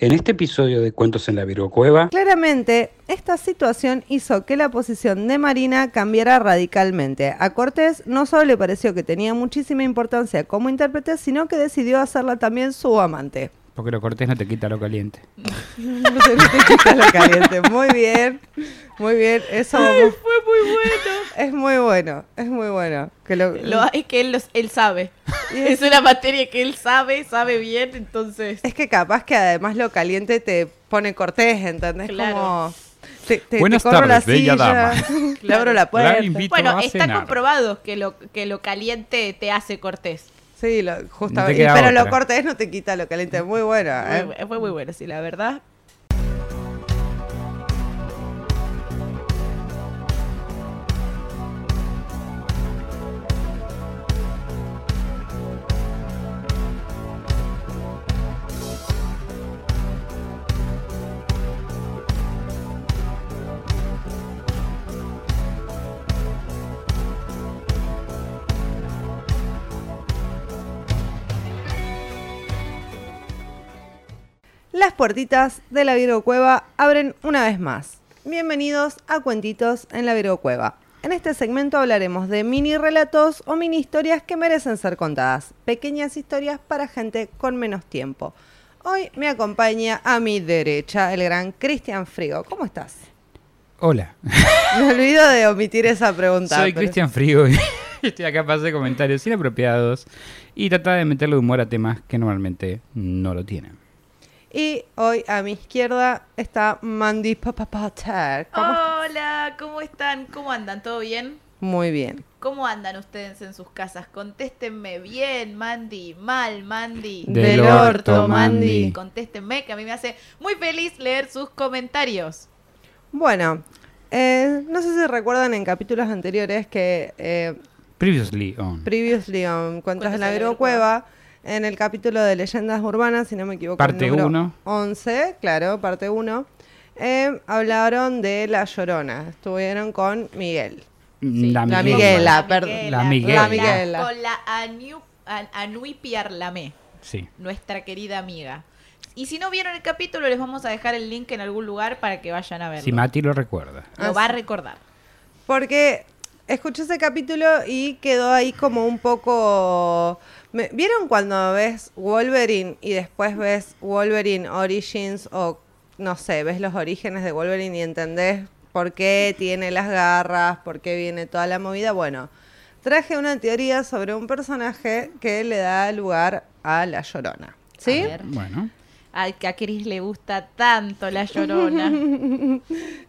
En este episodio de Cuentos en la Cueva, Claramente, esta situación hizo que la posición de Marina cambiara radicalmente. A Cortés no solo le pareció que tenía muchísima importancia como intérprete, sino que decidió hacerla también su amante. Porque lo cortés no te quita lo caliente. No se te quita lo caliente. Muy bien, muy bien. Eso Fue muy bueno. es muy bueno, es muy bueno. Que lo, Lo, es que él, los- él sabe. Es una materia que él sabe, sabe bien, entonces... Es que capaz que además lo caliente te pone Cortés, ¿entendés? Claro. Como te, te- Buenas te corro la tardes, bella silla, dama. le abro la puerta. La Bueno, está cenar. comprobado que lo, que lo caliente te hace cortés. Sí, lo, justamente. pero lo otra. cortés no te quita lo caliente. Muy bueno. ¿eh? Muy fue muy bueno, sí, la verdad. Las puertitas de la Virgo Cueva abren una vez más. Bienvenidos a Cuentitos en la Virgo Cueva. En este segmento hablaremos de mini relatos o mini historias que merecen ser contadas. Pequeñas historias para gente con menos tiempo. Hoy me acompaña a mi derecha el gran Cristian Frigo. ¿Cómo estás? Hola, Me olvido de omitir esa pregunta. soy pero- Cristian Frigo y estoy acá para hacer comentarios inapropiados y tratar de meterle humor a temas que normalmente no lo tienen. Y hoy a mi izquierda está Mandy Papapater. Hola, ¿cómo están? ¿Cómo andan? ¿Todo bien? Muy bien. ¿Cómo andan ustedes en sus casas? Contéstenme bien, Mandy. Mal, Mandy. Del orto, Mandy. Contéstenme, que a mí me hace muy feliz leer sus comentarios. Bueno, eh, no sé si recuerdan en capítulos anteriores que eh, Previously on. Previously on Cuentos en la Cueva, en el capítulo de Leyendas Urbanas, si no me equivoco, Parte el número uno. 11, claro, parte 1, hablaron de La Llorona. Estuvieron con Miguel. la, la Miguela. Perdón. La Miguela. La Miguela. Con la Anu, An- Anui Piarlamé, Sí. nuestra querida amiga. Y si no vieron el capítulo, les vamos a dejar el link en algún lugar para que vayan a verlo. Si Mati lo recuerda. Lo va a sí. recordar. Porque escuché ese capítulo y quedó ahí como un poco... me- ¿Vieron cuando ves Wolverine y después ves Wolverine Origins o no sé, ves los orígenes de Wolverine y entendés por qué tiene las garras, por qué viene toda la movida? Bueno, traje una teoría sobre un personaje que le da lugar a la llorona. ¿Sí? A ver. Bueno, Ay, que a Cris le gusta tanto la llorona.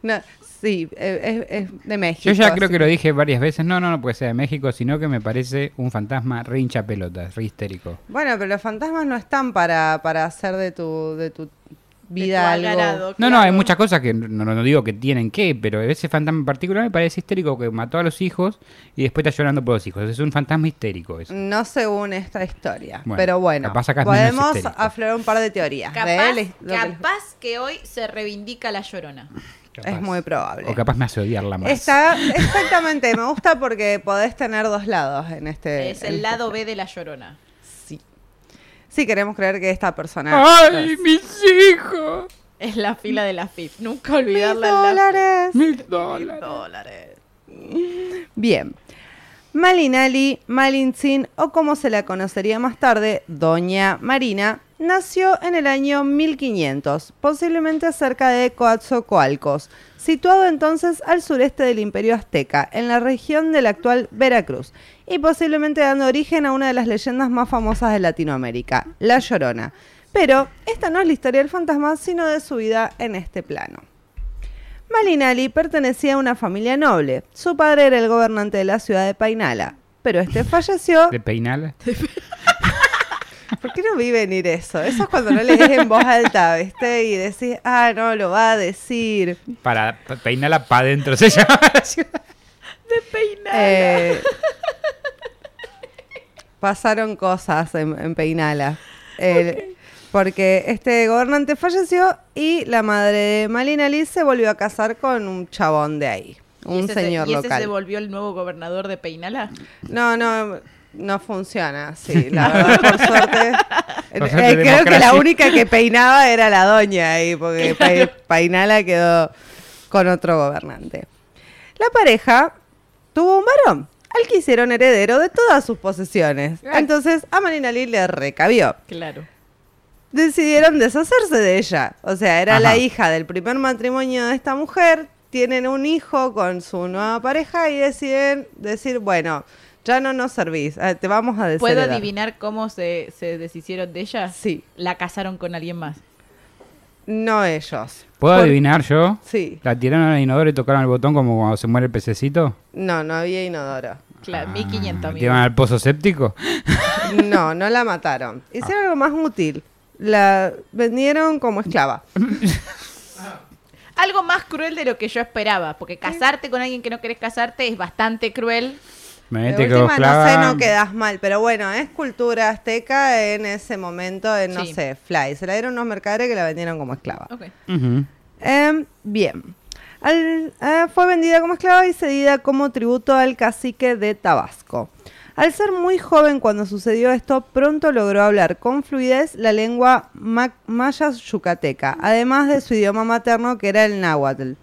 No, sí, eh, es, es de México. yo ya así creo que lo dije varias veces. No, no, no puede ser de México, sino que me parece un fantasma re hincha pelotas, re histérico. Bueno, pero los fantasmas no están para, para hacer de tu, de tu vida tu algo. No, no, hay muchas cosas que no, no- no digo que tienen que, pero ese fantasma en particular me parece histérico que mató a los hijos y después está llorando por los hijos. Es un fantasma histérico eso. No según esta historia. Bueno, pero bueno, podemos aflorar un par de teorías. de Capaz, él, lo que- capaz que hoy se reivindica la llorona. Capaz. es muy probable. O capaz me hace odiarla más. Está, exactamente, me gusta porque podés tener dos lados en este. es el este- lado B de la llorona. Sí. Sí, queremos creer que esta persona. ¡Ay, mis hijos! Es la fila de la FIP. Nunca Mil olvidarla. la dólares. Mil dólares. dólares. Bien. Malinali Malintzin, o como se la conocería más tarde, Doña Marina, nació en el año 1500, posiblemente cerca de Coatzocoalcos, situado entonces al sureste del Imperio Azteca, en la región de la actual Veracruz, y posiblemente dando origen a una de las leyendas más famosas de Latinoamérica, La Llorona. Pero esta no es la historia del fantasma, sino de su vida en este plano. Malinali pertenecía a una familia noble. Su padre era el gobernante de la ciudad de Painala, pero este falleció. ¿De peinala? ¿Por qué no vi venir eso? Eso es cuando no lees en voz alta, ¿viste? Y decís, ah, no, lo va a decir. Para pa- peinala para adentro se llama la ciudad. De peinar. Eh, pasaron cosas en, en Peinala. El- Porque este gobernante falleció y la madre de Malinali se volvió a casar con un chabón de ahí. ¿Y Un ese se- señor ¿Y ese local. se volvió el nuevo gobernador de Peinala? No, no, No funciona, sí, la verdad, por suerte. Por Eh, creo que la única que peinaba era la doña ahí, porque Pa- Painala quedó con otro gobernante. La pareja tuvo un varón, al que hicieron heredero de todas sus posesiones. Entonces a Marinali le recabió. Claro. Decidieron deshacerse de ella. O sea, era Ajá. la hija del primer matrimonio de esta mujer. Tienen un hijo con su nueva pareja y deciden decir, bueno, ya no nos servís, eh, te vamos a ¿Puedo desheredar. adivinar cómo se, se deshicieron de ella? Sí, La casaron con alguien más. no ellos. ¿Puedo Por- adivinar yo? Sí, ¿La tiraron al inodoro y tocaron el botón como cuando se muere el pececito? no, no había inodoro. Claro, Ah, 1500 ¿Tiraron amigos. al pozo séptico? No, no la mataron. Hicieron algo más útil. La vendieron como esclava. Algo más cruel de lo que yo esperaba, porque casarte con alguien que no querés casarte es bastante cruel. Me De última, no sé, no quedas mal, pero bueno, es cultura azteca en ese momento, en, no Sí. sé, fly. Se la dieron unos mercaderes que la vendieron como esclava. Em, bien. Al- eh, fue vendida como esclava y cedida como tributo al cacique de Tabasco. Al ser muy joven cuando sucedió esto, pronto logró hablar con fluidez la lengua ma- maya yucateca, además de su idioma materno que era el náhuatl.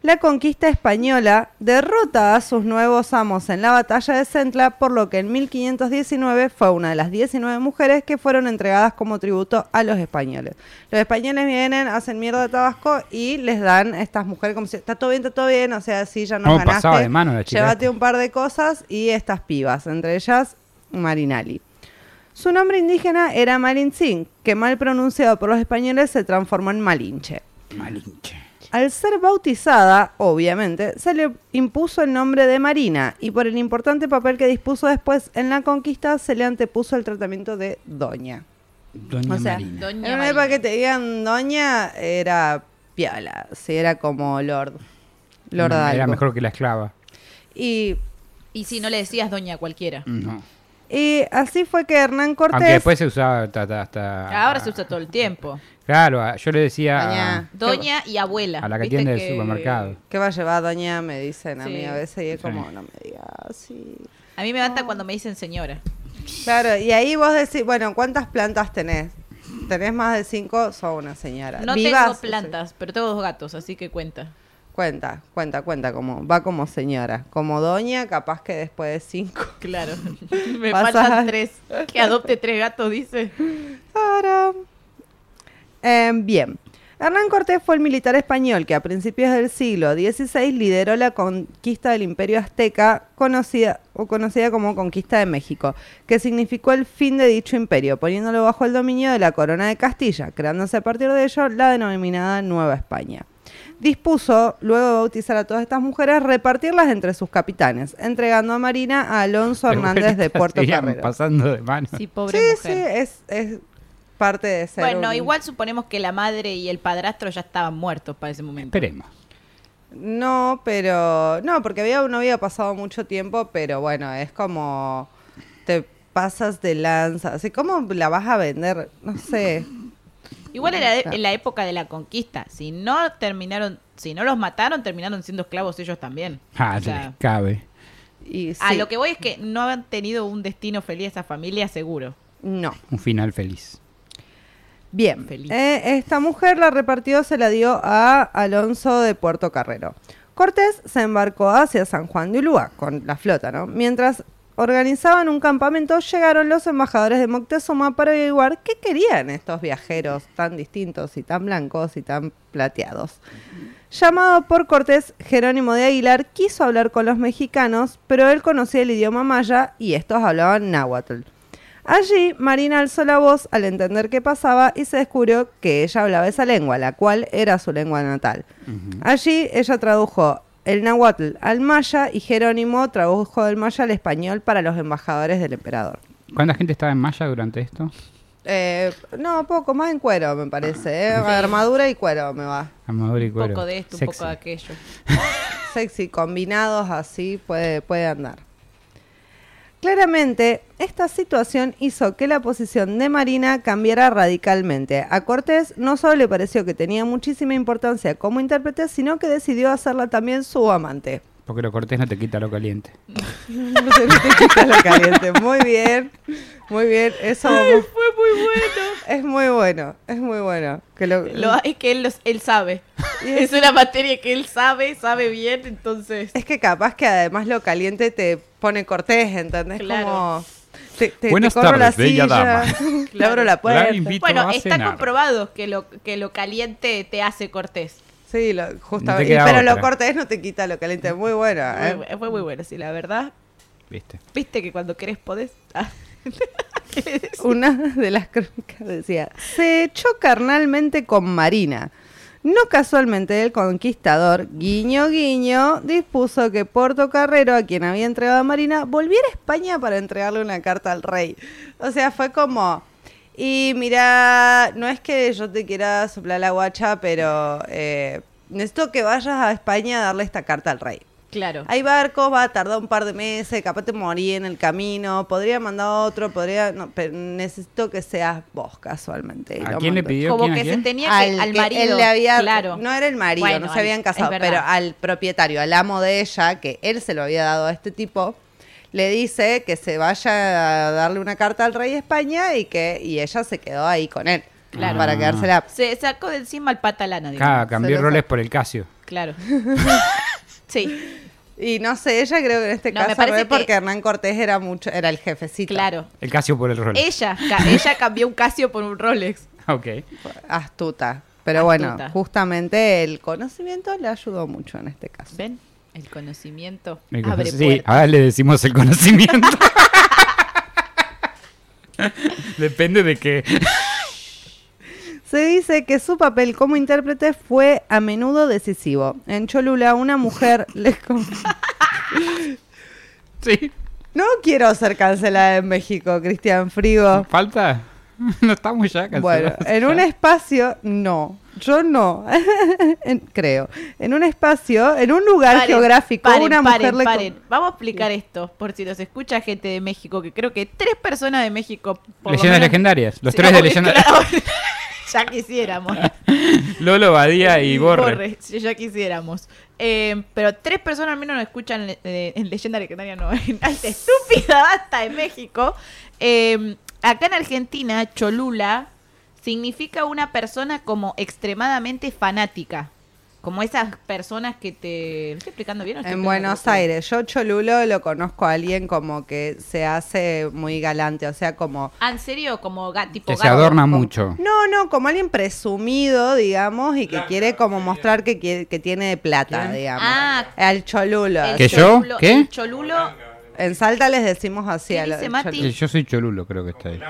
La conquista española derrota a sus nuevos amos en la batalla de Centla, por lo que en 1519 fue una de las 19 mujeres que fueron entregadas como tributo a los españoles. Los españoles vienen, hacen mierda a Tabasco y les dan a estas mujeres como si está todo bien, está todo bien, o sea, sí, ya nos ¿Cómo ganaste. pasaba de mano la chica Llévate un par de cosas y estas pibas, entre ellas Marinali. Su nombre indígena era Malintzin, que mal pronunciado por los españoles se transformó en Malinche. Malinche. Al ser bautizada, obviamente, se le impuso el nombre de Marina y por el importante papel que dispuso después en la conquista se le antepuso el tratamiento de Doña. Doña O sea, Marina. Doña en una Marina. época que te digan Doña era piola, sí, era como Lord. Lord Era algo. mejor que la esclava. Y, Y si no le decías doña a cualquiera. No. Y así fue que Hernán Cortés... Aunque después se usaba hasta... hasta- hasta- Ahora se usa todo el tiempo. Claro, yo le decía... Doña. Doña y abuela. A la que ¿Viste atiende el supermercado. ¿Qué va a llevar Doña? Me dicen a Sí. mí a veces y es Sí. como, no me digas así. A mí me levanta cuando me dicen señora. Claro, y ahí vos decís, bueno, ¿cuántas plantas tenés? ¿Tenés más de cinco? Sos una señora. No Vivas, tengo plantas, pero tengo dos gatos, así que cuenta. Cuenta, cuenta, cuenta, como, va como señora. Como doña, capaz que después de cinco. Claro. me Pasa- faltan tres. Que adopte tres gatos, dice. Eh, bien. Hernán Cortés fue el militar español que a principios del siglo XVI lideró la conquista del imperio azteca, conocida, o conocida como conquista de México, que significó el fin de dicho imperio, poniéndolo bajo el dominio de la corona de Castilla, creándose a partir de ello la denominada Nueva España. Dispuso, luego de bautizar a todas estas mujeres, repartirlas entre sus capitanes, entregando a Marina a Alonso Hernández de Puerto Carrero. pasando de mano. Sí, pobre Sí, mujer. sí, es, es parte de ser Bueno, un- igual suponemos que la madre y el padrastro ya estaban muertos para ese momento. Esperemos. No, pero... No, porque había, no había pasado mucho tiempo, pero bueno, es como... Te pasas de lanza. Así, ¿cómo la vas a vender? No sé. Igual era de- en la época de la conquista. Si no terminaron, si no los mataron, terminaron siendo esclavos ellos también. Ah, O se sea, les cabe. Y A lo que voy es que no han tenido un destino feliz esa familia, seguro. No. Un final feliz. Bien, Feliz. eh, esta mujer la repartió, se la dio a Alonso de Puerto Carrero. Cortés se embarcó hacia San Juan de Ulúa con la flota, ¿no? Mientras organizaban un campamento, llegaron los embajadores de Moctezuma para averiguar qué querían estos viajeros tan distintos y tan blancos y tan plateados. Llamado por Cortés, Jerónimo de Aguilar quiso hablar con los mexicanos, pero él conocía el idioma maya y estos hablaban náhuatl. Allí, Marina alzó la voz al entender qué pasaba y se descubrió que ella hablaba esa lengua, la cual era su lengua natal. Allí, ella tradujo el náhuatl al maya y Jerónimo tradujo del maya al español para los embajadores del emperador. ¿Cuánta gente estaba en Maya durante esto? Eh, no, poco, más en cuero me parece. ¿eh? Armadura y cuero me va. Armadura y Un cuero. poco de esto, un poco de aquello. Sexy, combinados así puede, puede andar. Claramente, esta situación hizo que la posición de Marina cambiara radicalmente. A Cortés no solo le pareció que tenía muchísima importancia como intérprete, sino que decidió hacerla también su amante. Porque lo cortés no te quita lo caliente. No se te quita lo caliente. Muy bien, muy bien. Eso Fue muy bueno. es muy bueno, es muy bueno. Que lo, Lo, es que él, los- él sabe. Es una materia que él sabe, sabe bien, entonces... Es que capaz que además lo caliente te pone cortés, ¿entendés? Claro. Como te, te- te Buenas corro la tardes, bella silla, dama. le abro la La puerta. Bueno, está cenar. comprobado que lo, que lo caliente te hace cortés. Sí, lo, justamente. te pero lo otra. cortés no te quita lo caliente. Muy bueno. ¿eh? Muy fue muy bueno, sí, la verdad. ¿Viste? Viste que cuando querés podés. Ah. Una de las crónicas decía, se echó carnalmente con Marina. No casualmente el conquistador, guiño guiño, dispuso que Portocarrero, a quien había entregado a Marina, volviera a España para entregarle una carta al rey. O sea, fue como, y mira, no es que yo te quiera soplar la guacha, pero eh, necesito que vayas a España a darle esta carta al rey. Claro. Hay barcos, va a tardar un par de meses, capaz te morí en el camino, podría mandar otro, podría, no, pero necesito que seas vos casualmente. ¿A quién le pidió? Como ¿Quién a que se quién? tenía que. Al, que marido. él le había, claro. no era el marido, Bueno, no se al- habían casado, pero al propietario, al amo de ella, que él se lo había dado a este tipo, le dice que se vaya a darle una carta al rey de España y que y ella se quedó ahí con él Claro. para Ah. quedársela. Se sacó de encima el patalana, digamos. Ah, cambió Se roles por el Casio. Claro. sí, Y no sé, ella creo que en este No, me caso parece que- porque Hernán Cortés era mucho, era el jefecito. claro. El Casio por el Rolex. Ella, ca- ella cambió un Casio por un Rolex. Ok. astuta. Pero Astuta. bueno, justamente el conocimiento le ayudó mucho en este caso. ¿Ven? El conocimiento El abre cono- sí, puertas. ahora le decimos el conocimiento. Depende de qué. Se dice que su papel como intérprete fue a menudo decisivo. En Cholula, una mujer le... Sí. No quiero ser cancelada en México, Cristian Frigo. ¿Falta? No estamos ya Bueno, cancelados. en un espacio, no. Yo no, En- creo. En un espacio, en un lugar Paren, geográfico, paren, una paren, mujer le... Vamos a explicar esto, por si nos escucha gente de México, que creo que tres personas de México... por lo Leyendas menos- legendarias. Los Sí, tres de leyendas. claro. ya quisiéramos. Lolo, Badía y Borre. si ya quisiéramos. Eh, pero tres personas al menos nos escuchan eh, en leyenda legendaria, no, en alta estúpida basta de México. Eh, acá en Argentina, Cholula significa una persona como extremadamente fanática. Como esas personas que te... ¿lo estoy explicando bien? o estoy En Buenos? Aires, yo Cholulo lo conozco a alguien como que se hace muy galante, o sea, como... Ah, ¿en serio? Como ga- tipo Que se gato. adorna como- mucho. No, no, como alguien presumido, digamos, y que quiere como mostrar que, quiere- que tiene plata, ¿Quién? digamos. Ah. Al Cholulo. El ¿Que yo? ¿Qué? El cholulo... En Salta les decimos así ¿Qué dice Mati? Cholulo. Yo soy Cholulo, creo que está ahí.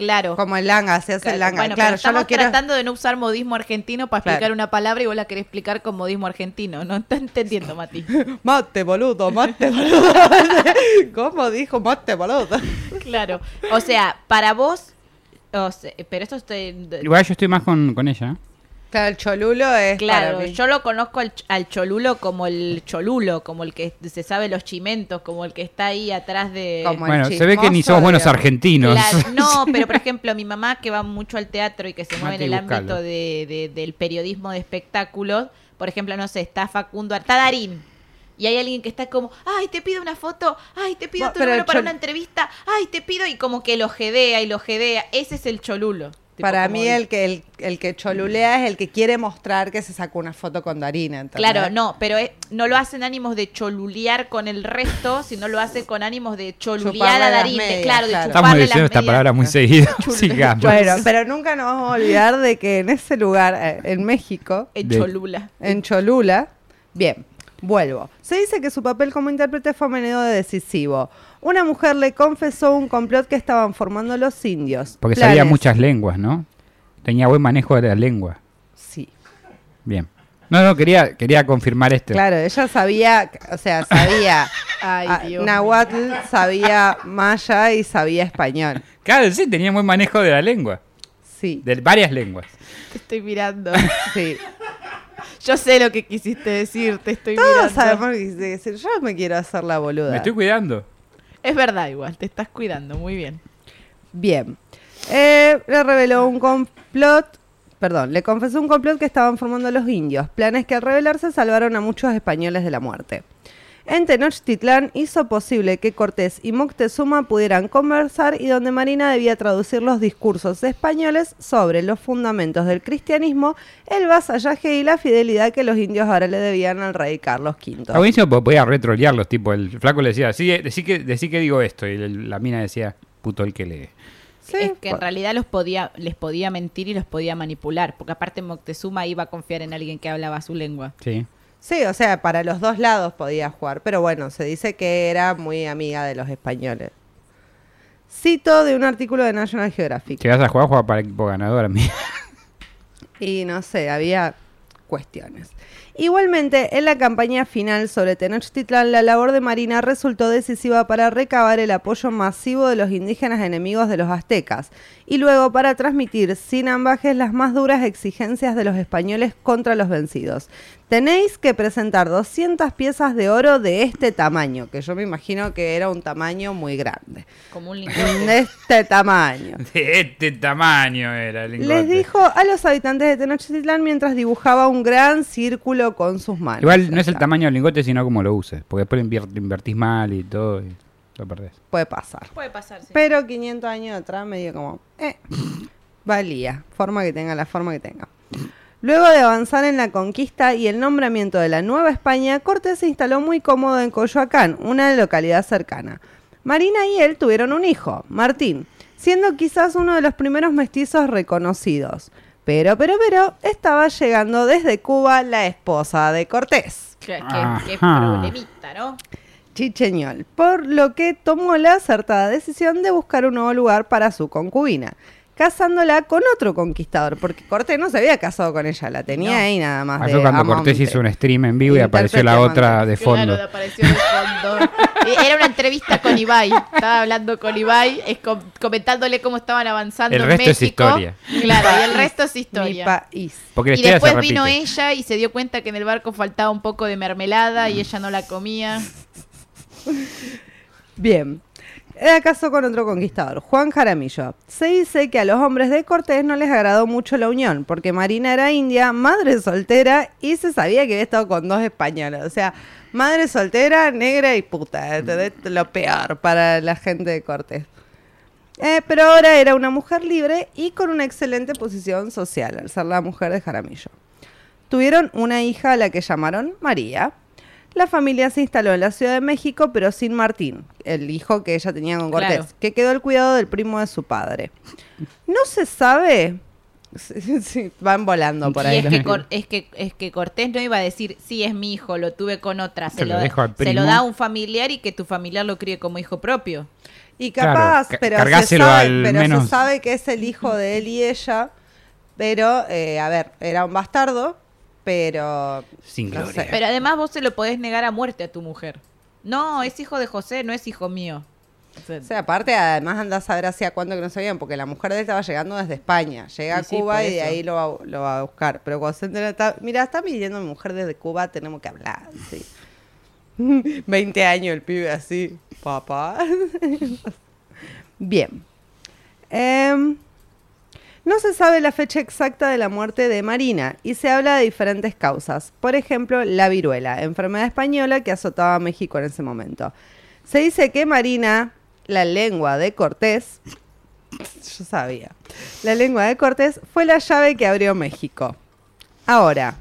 Claro. Como el langa, se hace el langa. Bueno, claro, pero yo estamos lo quiero... tratando de no usar modismo argentino para explicar Claro. una palabra y vos la querés explicar con modismo argentino. No te entendiendo, Mati. Mate, boludo, mate, boludo. ¿Cómo dijo mate, boludo? claro. O sea, para vos... o sea, pero esto estoy... Igual yo estoy más con, con ella. ¿eh? Claro, el Cholulo es Claro, para mí. yo lo conozco al, ch- al cholulo como el cholulo, como el que se sabe los chimentos, como el que está ahí atrás de... Como el Bueno, se ve que ni somos buenos digamos. argentinos. Claro, no, pero por ejemplo, mi mamá que va mucho al teatro y que se mueve en el buscalo. ámbito de, de- del periodismo de espectáculos, por ejemplo, no sé, está Facundo, está Darín. Y hay alguien que está como, ay, te pido una foto, ay, te pido Bueno, tu número para una entrevista, ay, te pido, y como que lo jedea y lo jedea. Ese es el cholulo. Tipo, Para mí el que el, el que cholulea es el que quiere mostrar que se sacó una foto con Darina. ¿entendés? Claro, no, pero es- no lo hace en ánimos de cholulear con el resto, sino lo hace con ánimos de cholulear a medias, claro, de claro. Estamos chuparle diciendo las esta medias. palabra muy seguido. Chul- Sigamos. Bueno, pero nunca nos vamos a olvidar de que en ese lugar, eh, en México, En De- Cholula. en Cholula, bien, vuelvo. Se dice que su papel como intérprete fue a menudo decisivo. Una mujer le confesó un complot que estaban formando los indios. Porque sabía muchas lenguas, ¿no? Tenía buen manejo de la lengua. Sí. Bien. No, no, quería, quería confirmar esto. Claro, ella sabía, o sea, sabía Ay, ah, Dios Nahuatl, sabía maya y sabía español. Claro, sí, tenía buen manejo de la lengua. Sí, De varias lenguas. Te estoy mirando. sí. Yo sé lo que quisiste decir, te estoy Todos mirando. sabemos lo que quise decir. Yo me quiero hacer la boluda. Me estoy cuidando. Es verdad igual, te estás cuidando, muy bien. Bien. Eh, le reveló un complot perdón, le confesó un complot que estaban formando los indios, planes que al revelarse salvaron a muchos españoles de la muerte. En Tenochtitlán hizo posible que Cortés y Moctezuma pudieran conversar y donde Marina debía traducir los discursos españoles sobre los fundamentos del cristianismo, el vasallaje y la fidelidad que los indios ahora le debían al rey Carlos V. Está buenísimo porque podía retrolearlos, tipo, el flaco le decía, sí, decí que, decí que digo esto, y la mina decía, puto el que lee. Sí, es que en realidad los podía, les podía mentir y los podía manipular, porque aparte Moctezuma iba a confiar en alguien que hablaba su lengua. Sí. Sí, o sea, para los dos lados podía jugar, pero bueno, se dice que era muy amiga de los españoles. Cito de un artículo de National Geographic. Vas a jugar, juega para equipo ganador, amigo. Y no sé, había cuestiones. Igualmente, en la campaña final sobre Tenochtitlán, la labor de Marina resultó decisiva para recabar el apoyo masivo de los indígenas enemigos de los aztecas y luego para transmitir sin ambajes las más duras exigencias de los españoles contra los vencidos. Tenéis que presentar 200 piezas de oro de este tamaño, que yo me imagino que era un tamaño muy grande. Como un De lingote. este tamaño. De este tamaño era el lingote. Les dijo a los habitantes de Tenochtitlán mientras dibujaba un gran círculo con sus manos. Igual no es el tamaño del lingote, sino cómo lo uses. Porque después invier- invertís mal y todo y lo perdés. Puede pasar. Puede pasar, sí. Pero 500 años atrás medio como... Eh, valía. Forma que tenga la forma que tenga. Luego de avanzar en la conquista y el nombramiento de la Nueva España, Cortés se instaló muy cómodo en Coyoacán, una localidad cercana. Marina y él tuvieron un hijo, Martín, siendo quizás uno de los primeros mestizos reconocidos. Pero, pero, pero, estaba llegando desde Cuba la esposa de Cortés. Qué, qué- qué problemita, ¿no? Chicheñol, por lo que tomó la acertada decisión de buscar un nuevo lugar para su concubina, casándola con otro conquistador, porque Cortés no se había casado con ella, la tenía No. ahí nada más. Ah, de fue cuando. Cortés hizo un stream en vivo y apareció la otra de fondo. Claro, apareció de fondo. Y Era una entrevista con Ibai. Estaba hablando con Ibai, es com- comentándole cómo estaban avanzando El en resto es México. historia. Claro, y el resto es Mi historia. país. Porque la Y después vino ella y se dio cuenta que en el barco faltaba un poco de mermelada y ella no la comía. Bien. Era casó con otro conquistador, Juan Jaramillo. Se dice que a los hombres de Cortés no les agradó mucho la unión, porque Marina era india, madre soltera, y se sabía que había estado con dos españoles. O sea, madre soltera, negra y puta. ¿entendés? Lo peor para la gente de Cortés. Eh, pero ahora era una mujer libre y con una excelente posición social, al ser la mujer de Jaramillo. Tuvieron una hija a la que llamaron María. La familia se instaló en la Ciudad de México, pero sin Martín, el hijo que ella tenía con Cortés, Claro. que quedó al cuidado del primo de su padre. No se sabe. Sí, sí, van volando por y ahí. es los que, Cor- es, que, es que Cortés no iba a decir, sí, es mi hijo, lo tuve con otra. Se, Se lo lo, dejo al se lo da a un familiar y que tu familiar lo críe como hijo propio. Y Claro, capaz, ca- pero, se cargáselo sabe, al pero se sabe que es el hijo de él y ella. Pero, eh, a ver, era un bastardo, pero. Sin no gloria. sé. Pero además vos se lo podés negar a muerte a tu mujer. No, es hijo de José, no es hijo mío. O sea, O sea, aparte, además anda a saber hacía cuánto que no sabían, porque la mujer de él estaba llegando desde España. Llega a sí, Cuba y de ahí lo va, lo va a buscar. Pero cuando se entera, está, mira, está pidiendo mi mujer desde Cuba, tenemos que hablar. Sí. 20 años el pibe así, papá. Bien. Em, no se sabe la fecha exacta de la muerte de Marina y se habla de diferentes causas. Por ejemplo, la viruela, enfermedad española que azotaba a México en ese momento. Se dice que Marina, la lengua de Cortés, yo sabía, la lengua de Cortés fue la llave que abrió México. Ahora,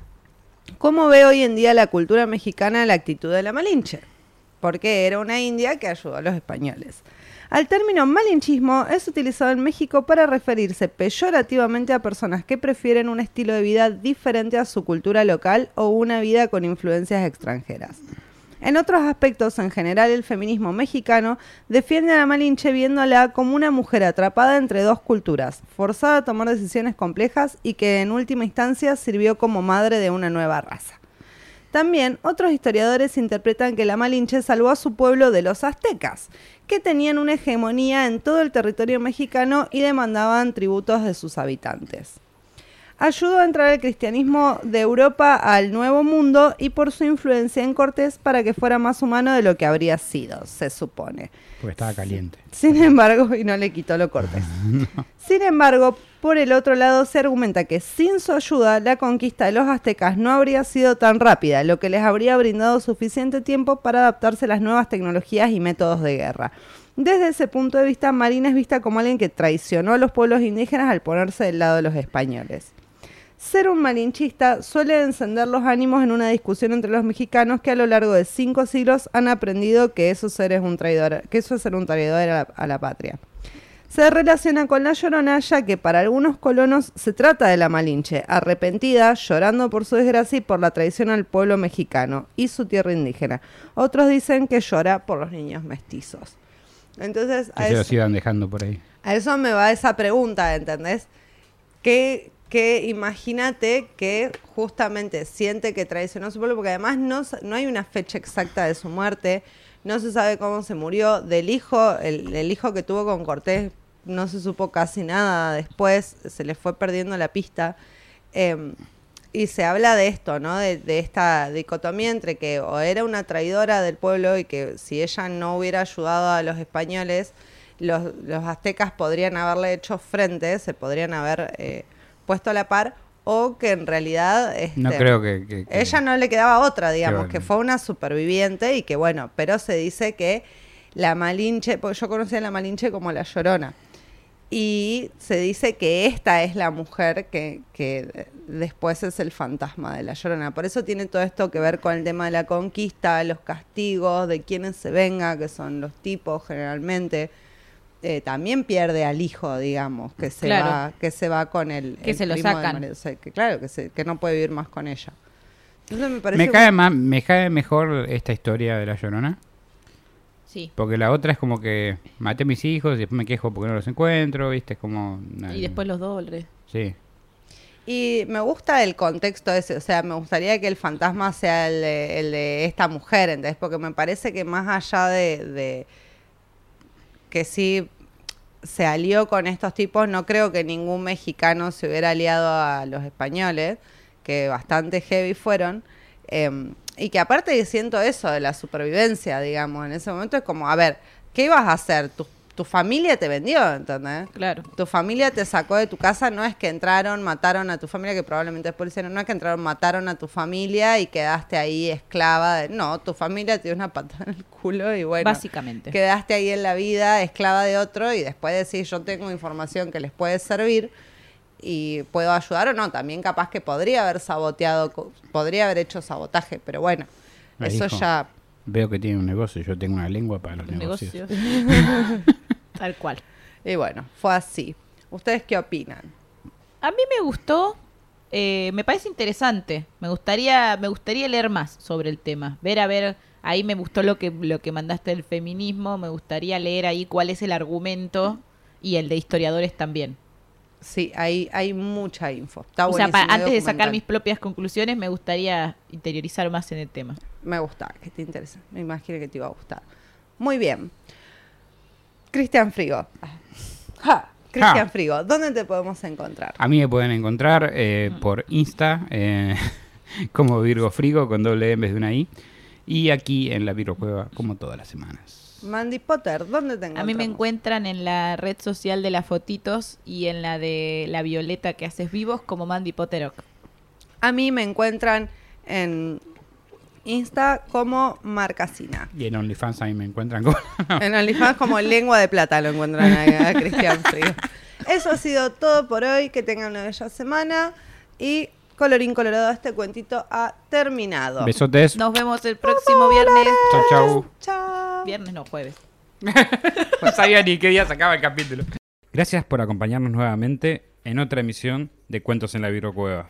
¿cómo ve hoy en día la cultura mexicana la actitud de la Malinche? Porque era una india que ayudó a los españoles. Al término malinchismo es utilizado en México para referirse peyorativamente a personas que prefieren un estilo de vida diferente a su cultura local o una vida con influencias extranjeras. En otros aspectos, en general, el feminismo mexicano defiende a la Malinche viéndola como una mujer atrapada entre dos culturas, forzada a tomar decisiones complejas y que en última instancia sirvió como madre de una nueva raza. También otros historiadores interpretan que la Malinche salvó a su pueblo de los aztecas, que tenían una hegemonía en todo el territorio mexicano y demandaban tributos de sus habitantes. Ayudó a entrar el cristianismo de Europa al Nuevo Mundo y por su influencia en Cortés para que fuera más humano de lo que habría sido, se supone. Porque estaba caliente. Sin embargo, y no le quitó lo cortés. Sin embargo, por el otro lado se argumenta que sin su ayuda la conquista de los aztecas no habría sido tan rápida, lo que les habría brindado suficiente tiempo para adaptarse a las nuevas tecnologías y métodos de guerra. Desde ese punto de vista, Marina es vista como alguien que traicionó a los pueblos indígenas al ponerse del lado de los españoles. Ser un malinchista suele encender los ánimos en una discusión entre los mexicanos que a lo largo de cinco siglos han aprendido que eso, ser es un traidor, que eso es ser un traidor a la, a la patria. Se relaciona con la llorona ya que para algunos colonos se trata de la Malinche, arrepentida, llorando por su desgracia y por la traición al pueblo mexicano y su tierra indígena. Otros dicen que llora por los niños mestizos. Entonces, Que a se eso- los iban dejando por ahí. a eso me va esa pregunta, ¿entendés? Que, que imagínate que justamente siente que traicionó su pueblo, porque además no, no hay una fecha exacta de su muerte, no se sabe cómo se murió, del hijo, el, el hijo que tuvo con Cortés, no se supo casi nada después, se le fue perdiendo la pista. Em, y se habla de esto, ¿no? De, de esta dicotomía entre que o era una traidora del pueblo y que si ella no hubiera ayudado a los españoles, los, los aztecas podrían haberle hecho frente, se podrían haber eh, puesto a la par, o que en realidad... No este, creo que... que- que- ella no le quedaba otra, digamos, bueno. que fue una superviviente y que bueno, pero se dice que la Malinche, porque yo conocía a la Malinche como la Llorona. Y se dice que esta es la mujer que, que después es el fantasma de la Llorona. Por eso tiene todo esto que ver con el tema de la conquista, los castigos, de quienes se venga, que son los tipos generalmente. Eh, también pierde al hijo, digamos, que se Claro. va, que se va con el, Que el se lo sacan. O sea, que claro, que, se- que no puede vivir más con ella. Entonces me parece Me cae, más, me cae mejor esta historia de la llorona. Sí. Porque la otra es como que maté a mis hijos y después me quejo porque no los encuentro, ¿viste? Es como... Y después los dólares. Sí. Y me gusta el contexto ese, o sea, me gustaría que el fantasma sea el de, el de esta mujer, ¿entendés? Porque me parece que más allá de, de que sí se alió con estos tipos, no creo que ningún mexicano se hubiera aliado a los españoles, que bastante heavy fueron. eh, y que aparte siento eso de la supervivencia, digamos, en ese momento es como, a ver, ¿qué ibas a hacer? Tu, tu familia te vendió, ¿entendés? Claro. Tu familia te sacó de tu casa, no es que entraron, mataron a tu familia, que probablemente es policía, no es que entraron, mataron a tu familia y quedaste ahí esclava. De, no, tu familia te dio una patada en el culo y bueno, Básicamente. quedaste ahí en la vida esclava de otro y después decís, yo tengo información que les puede servir y puedo ayudar o no. También capaz que podría haber saboteado, podría haber hecho sabotaje, pero bueno, Me eso dijo. ya... Veo que tiene un negocio, yo tengo una lengua para los negocios. negocio. Tal cual. Y bueno, fue así. ¿Ustedes qué opinan? A mí me gustó, eh, me parece interesante. Me gustaría, me gustaría leer más sobre el tema. Ver a ver, ahí me gustó lo que, lo que mandaste del feminismo. Me gustaría leer ahí cuál es el argumento y el de historiadores también. Sí, hay, hay mucha info. Está o sea, buenísimo pa- el antes de sacar mis propias conclusiones, me gustaría interiorizar más en el tema. Me gusta, que te interesa. Me imagino que te iba a gustar. Muy bien. Cristian Frigo. Ja, Cristian Ja. Frigo, ¿dónde te podemos encontrar? A mí me pueden encontrar eh, por Insta eh, como Virgo Frigo con doble E en vez de una I. Y aquí en la Virgo Cueva como todas las semanas. Mandy Potter, ¿dónde te encontramos? A mí me encuentran en la red social de las fotitos y en la de la Violeta que haces vivos como Mandy Potterock. A mí me encuentran en Insta como Marcasina. Y en OnlyFans a mí me encuentran con... En OnlyFans como Lengua de Plata lo encuentran a, a Cristian Frigo. Eso ha sido todo por hoy. Que tengan una bella semana. Y colorín colorado, este cuentito ha terminado. Besotes. Nos vemos el próximo viernes. Chau, chau. Chao. Viernes no, jueves. No sabía ni qué día se acaba el capítulo. Gracias por acompañarnos nuevamente en otra emisión de Cuentos en la Virgo Cueva.